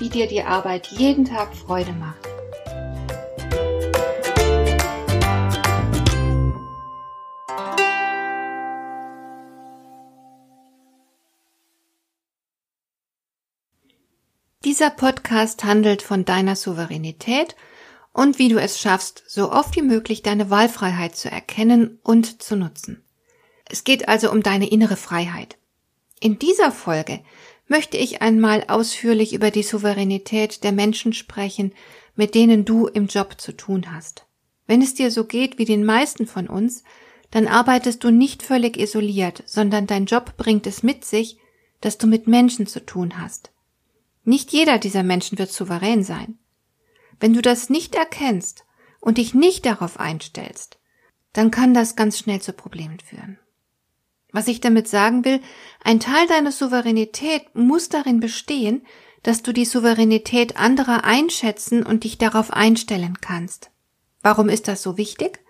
wie dir die Arbeit jeden Tag Freude macht. Dieser Podcast handelt von deiner Souveränität und wie du es schaffst, so oft wie möglich deine Wahlfreiheit zu erkennen und zu nutzen. Es geht also um deine innere Freiheit. In dieser Folge möchte ich einmal ausführlich über die Souveränität der Menschen sprechen, mit denen du im Job zu tun hast. Wenn es dir so geht wie den meisten von uns, dann arbeitest du nicht völlig isoliert, sondern dein Job bringt es mit sich, dass du mit Menschen zu tun hast. Nicht jeder dieser Menschen wird souverän sein. Wenn du das nicht erkennst und dich nicht darauf einstellst, dann kann das ganz schnell zu Problemen führen. Was ich damit sagen will, ein Teil deiner Souveränität muss darin bestehen, dass du die Souveränität anderer einschätzen und dich darauf einstellen kannst. Warum ist das so wichtig?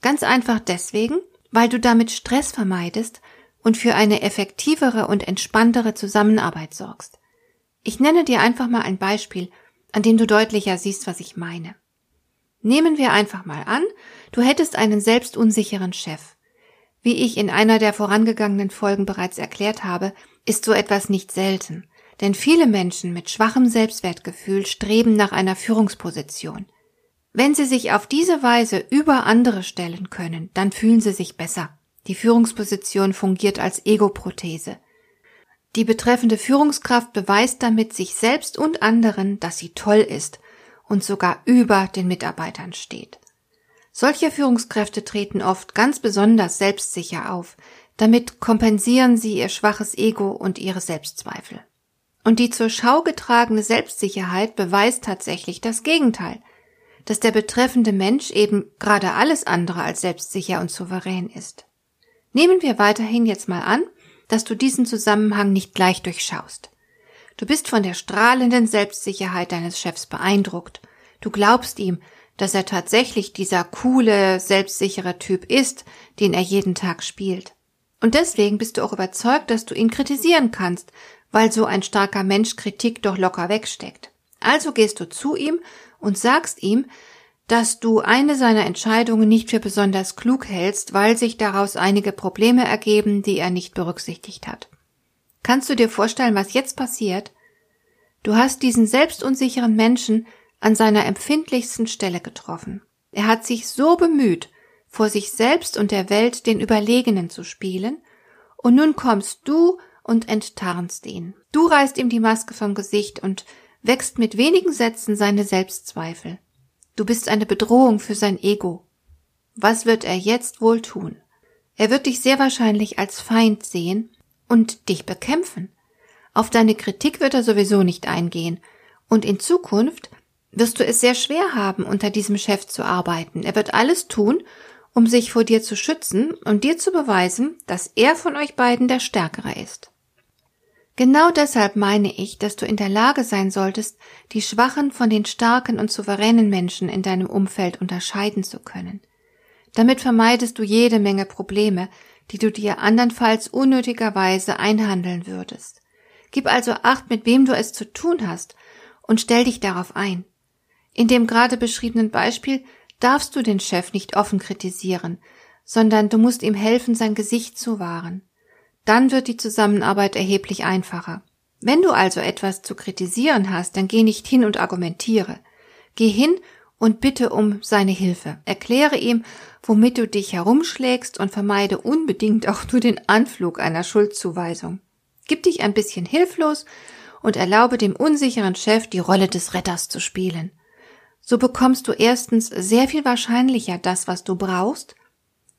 Ganz einfach deswegen, weil du damit Stress vermeidest und für eine effektivere und entspanntere Zusammenarbeit sorgst. Ich nenne dir einfach mal ein Beispiel, an dem du deutlicher siehst, was ich meine. Nehmen wir einfach mal an, du hättest einen selbstunsicheren Chef. Wie ich in einer der vorangegangenen Folgen bereits erklärt habe, ist so etwas nicht selten. Denn viele Menschen mit schwachem Selbstwertgefühl streben nach einer Führungsposition. Wenn sie sich auf diese Weise über andere stellen können, dann fühlen sie sich besser. Die Führungsposition fungiert als Ego-Prothese. Die betreffende Führungskraft beweist damit sich selbst und anderen, dass sie toll ist und sogar über den Mitarbeitern steht. Solche Führungskräfte treten oft ganz besonders selbstsicher auf, damit kompensieren sie ihr schwaches Ego und ihre Selbstzweifel. Und die zur Schau getragene Selbstsicherheit beweist tatsächlich das Gegenteil, dass der betreffende Mensch eben gerade alles andere als selbstsicher und souverän ist. Nehmen wir weiterhin jetzt mal an, dass du diesen Zusammenhang nicht gleich durchschaust. Du bist von der strahlenden Selbstsicherheit deines Chefs beeindruckt. Du glaubst ihm, dass er tatsächlich dieser coole, selbstsichere Typ ist, den er jeden Tag spielt. Und deswegen bist du auch überzeugt, dass du ihn kritisieren kannst, weil so ein starker Mensch Kritik doch locker wegsteckt. Also gehst du zu ihm und sagst ihm, dass du eine seiner Entscheidungen nicht für besonders klug hältst, weil sich daraus einige Probleme ergeben, die er nicht berücksichtigt hat. Kannst du dir vorstellen, was jetzt passiert? Du hast diesen selbstunsicheren Menschen an seiner empfindlichsten Stelle getroffen. Er hat sich so bemüht, vor sich selbst und der Welt den Überlegenen zu spielen, und nun kommst du und enttarnst ihn. Du reißt ihm die Maske vom Gesicht und wächst mit wenigen Sätzen seine Selbstzweifel. Du bist eine Bedrohung für sein Ego. Was wird er jetzt wohl tun? Er wird dich sehr wahrscheinlich als Feind sehen und dich bekämpfen. Auf deine Kritik wird er sowieso nicht eingehen, und in Zukunft wirst du es sehr schwer haben, unter diesem Chef zu arbeiten. Er wird alles tun, um sich vor dir zu schützen und dir zu beweisen, dass er von euch beiden der Stärkere ist. Genau deshalb meine ich, dass du in der Lage sein solltest, die schwachen von den starken und souveränen Menschen in deinem Umfeld unterscheiden zu können. Damit vermeidest du jede Menge Probleme, die du dir andernfalls unnötigerweise einhandeln würdest. Gib also acht, mit wem du es zu tun hast, und stell dich darauf ein. In dem gerade beschriebenen Beispiel darfst du den Chef nicht offen kritisieren, sondern du musst ihm helfen, sein Gesicht zu wahren. Dann wird die Zusammenarbeit erheblich einfacher. Wenn du also etwas zu kritisieren hast, dann geh nicht hin und argumentiere. Geh hin und bitte um seine Hilfe. Erkläre ihm, womit du dich herumschlägst und vermeide unbedingt auch nur den Anflug einer Schuldzuweisung. Gib dich ein bisschen hilflos und erlaube dem unsicheren Chef die Rolle des Retters zu spielen so bekommst du erstens sehr viel wahrscheinlicher das, was du brauchst,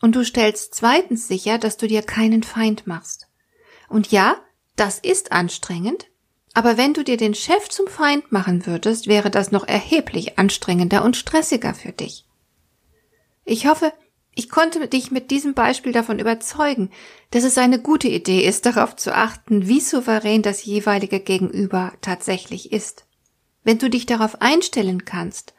und du stellst zweitens sicher, dass du dir keinen Feind machst. Und ja, das ist anstrengend, Aber wenn du dir den Chef zum Feind machen würdest, wäre das noch erheblich anstrengender und stressiger für dich. Ich hoffe, ich konnte dich mit diesem Beispiel davon überzeugen, dass es eine gute Idee ist, darauf zu achten, wie souverän das jeweilige Gegenüber tatsächlich ist. Wenn du dich darauf einstellen kannst,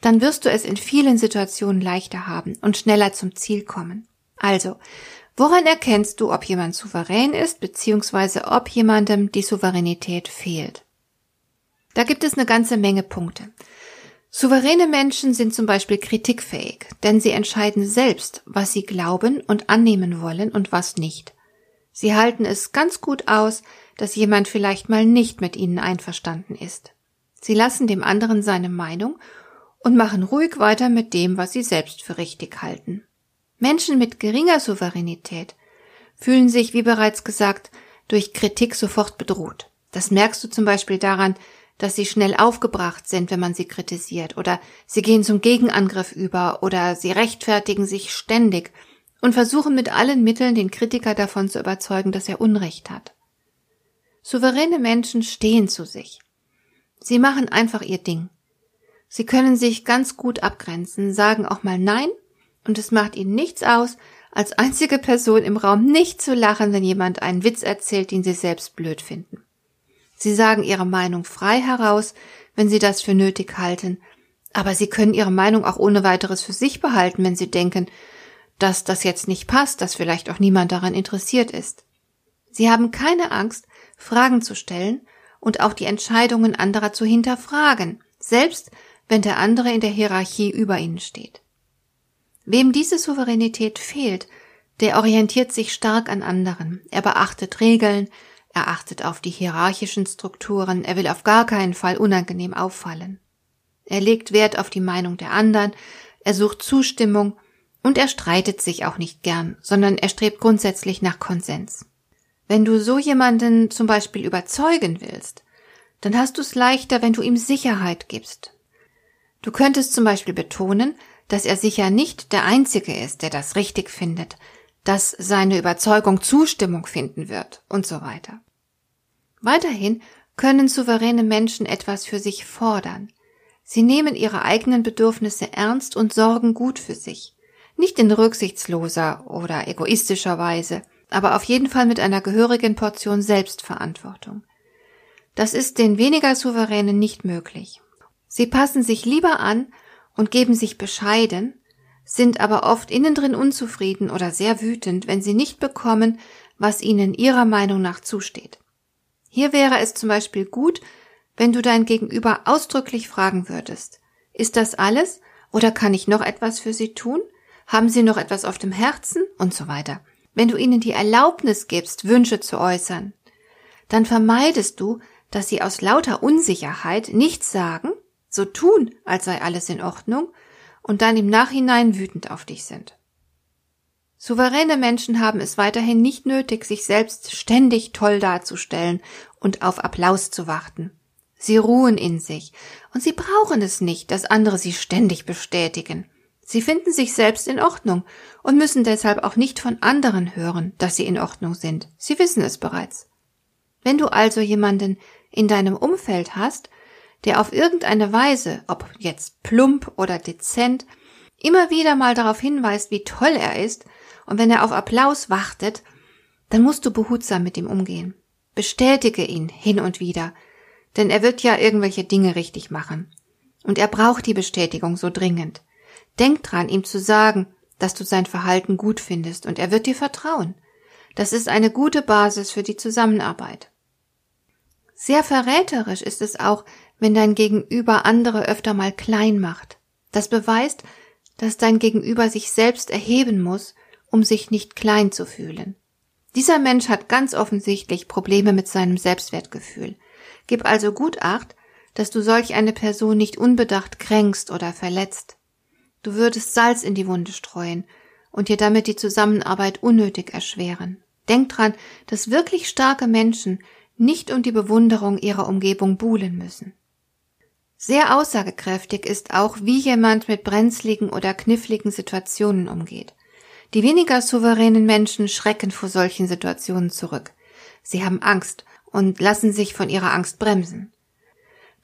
dann wirst du es in vielen Situationen leichter haben und schneller zum Ziel kommen. Also, woran erkennst du, ob jemand souverän ist, beziehungsweise ob jemandem die Souveränität fehlt? Da gibt es eine ganze Menge Punkte. Souveräne Menschen sind zum Beispiel kritikfähig, denn sie entscheiden selbst, was sie glauben und annehmen wollen und was nicht. Sie halten es ganz gut aus, dass jemand vielleicht mal nicht mit ihnen einverstanden ist. Sie lassen dem anderen seine Meinung und machen ruhig weiter mit dem, was sie selbst für richtig halten. Menschen mit geringer Souveränität fühlen sich, wie bereits gesagt, durch Kritik sofort bedroht. Das merkst du zum Beispiel daran, dass sie schnell aufgebracht sind, wenn man sie kritisiert, oder sie gehen zum Gegenangriff über, oder sie rechtfertigen sich ständig und versuchen mit allen Mitteln den Kritiker davon zu überzeugen, dass er Unrecht hat. Souveräne Menschen stehen zu sich. Sie machen einfach ihr Ding. Sie können sich ganz gut abgrenzen, sagen auch mal Nein, und es macht ihnen nichts aus, als einzige Person im Raum nicht zu lachen, wenn jemand einen Witz erzählt, den sie selbst blöd finden. Sie sagen ihre Meinung frei heraus, wenn sie das für nötig halten, aber sie können ihre Meinung auch ohne weiteres für sich behalten, wenn sie denken, dass das jetzt nicht passt, dass vielleicht auch niemand daran interessiert ist. Sie haben keine Angst, Fragen zu stellen und auch die Entscheidungen anderer zu hinterfragen, selbst wenn der andere in der Hierarchie über ihnen steht. Wem diese Souveränität fehlt, der orientiert sich stark an anderen, er beachtet Regeln, er achtet auf die hierarchischen Strukturen, er will auf gar keinen Fall unangenehm auffallen. Er legt Wert auf die Meinung der anderen, er sucht Zustimmung und er streitet sich auch nicht gern, sondern er strebt grundsätzlich nach Konsens. Wenn du so jemanden zum Beispiel überzeugen willst, dann hast du es leichter, wenn du ihm Sicherheit gibst, Du könntest zum Beispiel betonen, dass er sicher nicht der Einzige ist, der das richtig findet, dass seine Überzeugung Zustimmung finden wird und so weiter. Weiterhin können souveräne Menschen etwas für sich fordern. Sie nehmen ihre eigenen Bedürfnisse ernst und sorgen gut für sich. Nicht in rücksichtsloser oder egoistischer Weise, aber auf jeden Fall mit einer gehörigen Portion Selbstverantwortung. Das ist den weniger Souveränen nicht möglich. Sie passen sich lieber an und geben sich bescheiden, sind aber oft innendrin unzufrieden oder sehr wütend, wenn sie nicht bekommen, was ihnen ihrer Meinung nach zusteht. Hier wäre es zum Beispiel gut, wenn du dein Gegenüber ausdrücklich fragen würdest, ist das alles oder kann ich noch etwas für Sie tun? Haben Sie noch etwas auf dem Herzen? Und so weiter. Wenn du ihnen die Erlaubnis gibst, Wünsche zu äußern, dann vermeidest du, dass sie aus lauter Unsicherheit nichts sagen so tun, als sei alles in Ordnung und dann im Nachhinein wütend auf dich sind. Souveräne Menschen haben es weiterhin nicht nötig, sich selbst ständig toll darzustellen und auf Applaus zu warten. Sie ruhen in sich, und sie brauchen es nicht, dass andere sie ständig bestätigen. Sie finden sich selbst in Ordnung und müssen deshalb auch nicht von anderen hören, dass sie in Ordnung sind. Sie wissen es bereits. Wenn du also jemanden in deinem Umfeld hast, der auf irgendeine Weise, ob jetzt plump oder dezent, immer wieder mal darauf hinweist, wie toll er ist, und wenn er auf Applaus wartet, dann musst du behutsam mit ihm umgehen. Bestätige ihn hin und wieder, denn er wird ja irgendwelche Dinge richtig machen. Und er braucht die Bestätigung so dringend. Denk dran, ihm zu sagen, dass du sein Verhalten gut findest, und er wird dir vertrauen. Das ist eine gute Basis für die Zusammenarbeit. Sehr verräterisch ist es auch, wenn dein Gegenüber andere öfter mal klein macht. Das beweist, dass dein Gegenüber sich selbst erheben muss, um sich nicht klein zu fühlen. Dieser Mensch hat ganz offensichtlich Probleme mit seinem Selbstwertgefühl. Gib also gut acht, dass du solch eine Person nicht unbedacht kränkst oder verletzt. Du würdest Salz in die Wunde streuen und dir damit die Zusammenarbeit unnötig erschweren. Denk dran, dass wirklich starke Menschen nicht um die Bewunderung ihrer Umgebung buhlen müssen. Sehr aussagekräftig ist auch, wie jemand mit brenzligen oder kniffligen Situationen umgeht. Die weniger souveränen Menschen schrecken vor solchen Situationen zurück. Sie haben Angst und lassen sich von ihrer Angst bremsen.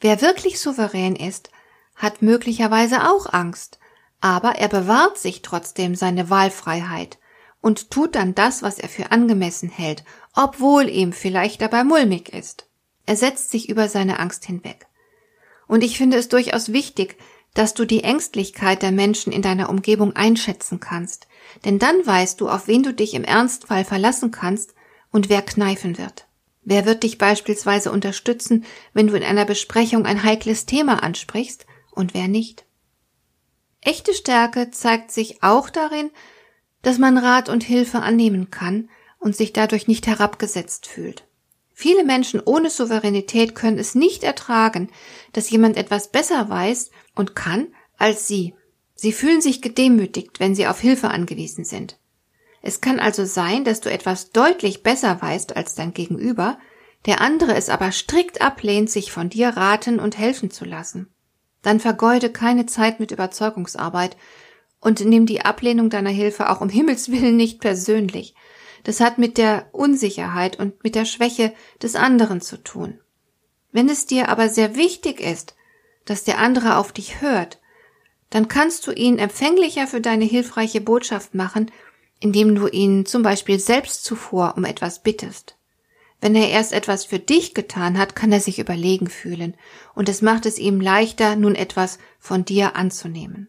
Wer wirklich souverän ist, hat möglicherweise auch Angst, aber er bewahrt sich trotzdem seine Wahlfreiheit und tut dann das, was er für angemessen hält, obwohl ihm vielleicht dabei mulmig ist. Er setzt sich über seine Angst hinweg. Und ich finde es durchaus wichtig, dass du die Ängstlichkeit der Menschen in deiner Umgebung einschätzen kannst, denn dann weißt du, auf wen du dich im Ernstfall verlassen kannst und wer kneifen wird. Wer wird dich beispielsweise unterstützen, wenn du in einer Besprechung ein heikles Thema ansprichst und wer nicht? Echte Stärke zeigt sich auch darin, dass man Rat und Hilfe annehmen kann und sich dadurch nicht herabgesetzt fühlt. Viele Menschen ohne Souveränität können es nicht ertragen, dass jemand etwas besser weiß und kann als sie. Sie fühlen sich gedemütigt, wenn sie auf Hilfe angewiesen sind. Es kann also sein, dass du etwas deutlich besser weißt als dein Gegenüber, der andere es aber strikt ablehnt, sich von dir raten und helfen zu lassen. Dann vergeude keine Zeit mit Überzeugungsarbeit und nimm die Ablehnung deiner Hilfe auch um Himmels willen nicht persönlich. Das hat mit der Unsicherheit und mit der Schwäche des anderen zu tun. Wenn es dir aber sehr wichtig ist, dass der andere auf dich hört, dann kannst du ihn empfänglicher für deine hilfreiche Botschaft machen, indem du ihn zum Beispiel selbst zuvor um etwas bittest. Wenn er erst etwas für dich getan hat, kann er sich überlegen fühlen, und es macht es ihm leichter, nun etwas von dir anzunehmen.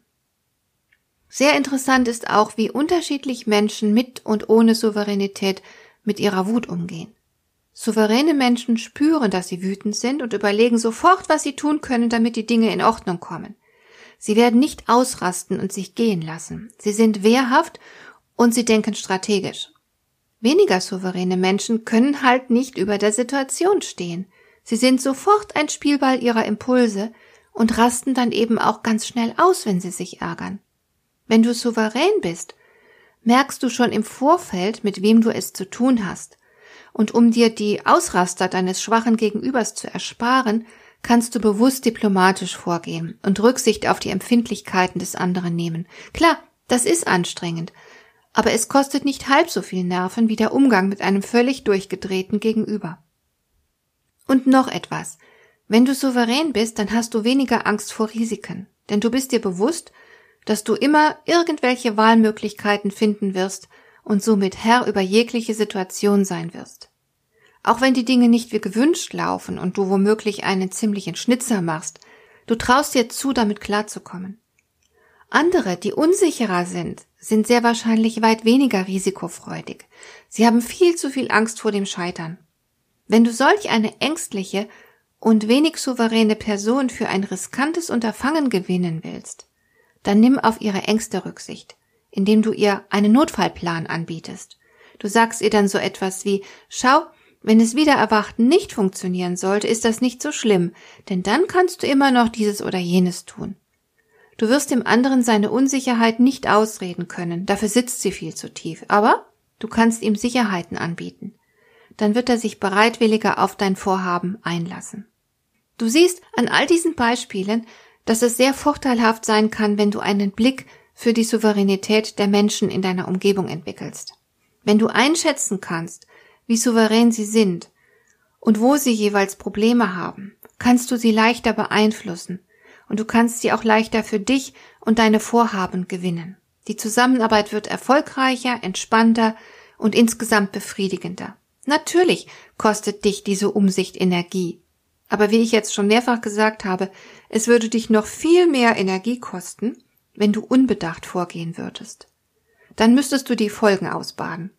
Sehr interessant ist auch, wie unterschiedlich Menschen mit und ohne Souveränität mit ihrer Wut umgehen. Souveräne Menschen spüren, dass sie wütend sind und überlegen sofort, was sie tun können, damit die Dinge in Ordnung kommen. Sie werden nicht ausrasten und sich gehen lassen. Sie sind wehrhaft und sie denken strategisch. Weniger souveräne Menschen können halt nicht über der Situation stehen. Sie sind sofort ein Spielball ihrer Impulse und rasten dann eben auch ganz schnell aus, wenn sie sich ärgern. Wenn du souverän bist, merkst du schon im Vorfeld, mit wem du es zu tun hast. Und um dir die Ausraster deines schwachen Gegenübers zu ersparen, kannst du bewusst diplomatisch vorgehen und Rücksicht auf die Empfindlichkeiten des anderen nehmen. Klar, das ist anstrengend, aber es kostet nicht halb so viel Nerven wie der Umgang mit einem völlig durchgedrehten Gegenüber. Und noch etwas. Wenn du souverän bist, dann hast du weniger Angst vor Risiken, denn du bist dir bewusst, dass du immer irgendwelche Wahlmöglichkeiten finden wirst und somit Herr über jegliche Situation sein wirst. Auch wenn die Dinge nicht wie gewünscht laufen und du womöglich einen ziemlichen Schnitzer machst, du traust dir zu, damit klarzukommen. Andere, die unsicherer sind, sind sehr wahrscheinlich weit weniger risikofreudig. Sie haben viel zu viel Angst vor dem Scheitern. Wenn du solch eine ängstliche und wenig souveräne Person für ein riskantes Unterfangen gewinnen willst, dann nimm auf ihre Ängste Rücksicht, indem du ihr einen Notfallplan anbietest. Du sagst ihr dann so etwas wie, schau, wenn es wieder erwachten nicht funktionieren sollte, ist das nicht so schlimm, denn dann kannst du immer noch dieses oder jenes tun. Du wirst dem anderen seine Unsicherheit nicht ausreden können, dafür sitzt sie viel zu tief, aber du kannst ihm Sicherheiten anbieten. Dann wird er sich bereitwilliger auf dein Vorhaben einlassen. Du siehst an all diesen Beispielen, dass es sehr vorteilhaft sein kann, wenn du einen Blick für die Souveränität der Menschen in deiner Umgebung entwickelst. Wenn du einschätzen kannst, wie souverän sie sind und wo sie jeweils Probleme haben, kannst du sie leichter beeinflussen und du kannst sie auch leichter für dich und deine Vorhaben gewinnen. Die Zusammenarbeit wird erfolgreicher, entspannter und insgesamt befriedigender. Natürlich kostet dich diese Umsicht Energie, aber wie ich jetzt schon mehrfach gesagt habe, es würde dich noch viel mehr Energie kosten, wenn du unbedacht vorgehen würdest. Dann müsstest du die Folgen ausbaden.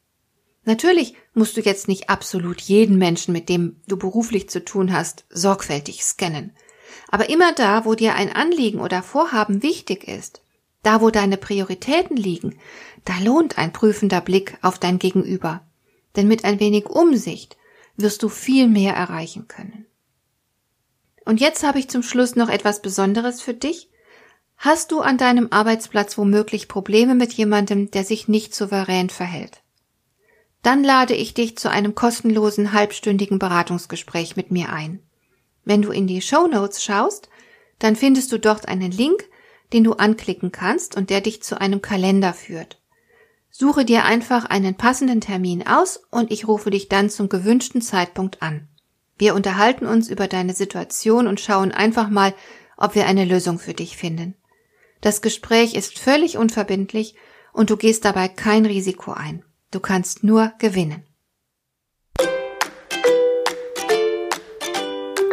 Natürlich musst du jetzt nicht absolut jeden Menschen, mit dem du beruflich zu tun hast, sorgfältig scannen. Aber immer da, wo dir ein Anliegen oder Vorhaben wichtig ist, da wo deine Prioritäten liegen, da lohnt ein prüfender Blick auf dein Gegenüber. Denn mit ein wenig Umsicht wirst du viel mehr erreichen können. Und jetzt habe ich zum Schluss noch etwas Besonderes für dich. Hast du an deinem Arbeitsplatz womöglich Probleme mit jemandem, der sich nicht souverän verhält? Dann lade ich dich zu einem kostenlosen halbstündigen Beratungsgespräch mit mir ein. Wenn du in die Show Notes schaust, dann findest du dort einen Link, den du anklicken kannst und der dich zu einem Kalender führt. Suche dir einfach einen passenden Termin aus und ich rufe dich dann zum gewünschten Zeitpunkt an. Wir unterhalten uns über deine Situation und schauen einfach mal, ob wir eine Lösung für dich finden. Das Gespräch ist völlig unverbindlich und du gehst dabei kein Risiko ein. Du kannst nur gewinnen.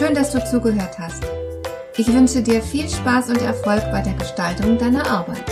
Schön, dass du zugehört hast. Ich wünsche dir viel Spaß und Erfolg bei der Gestaltung deiner Arbeit.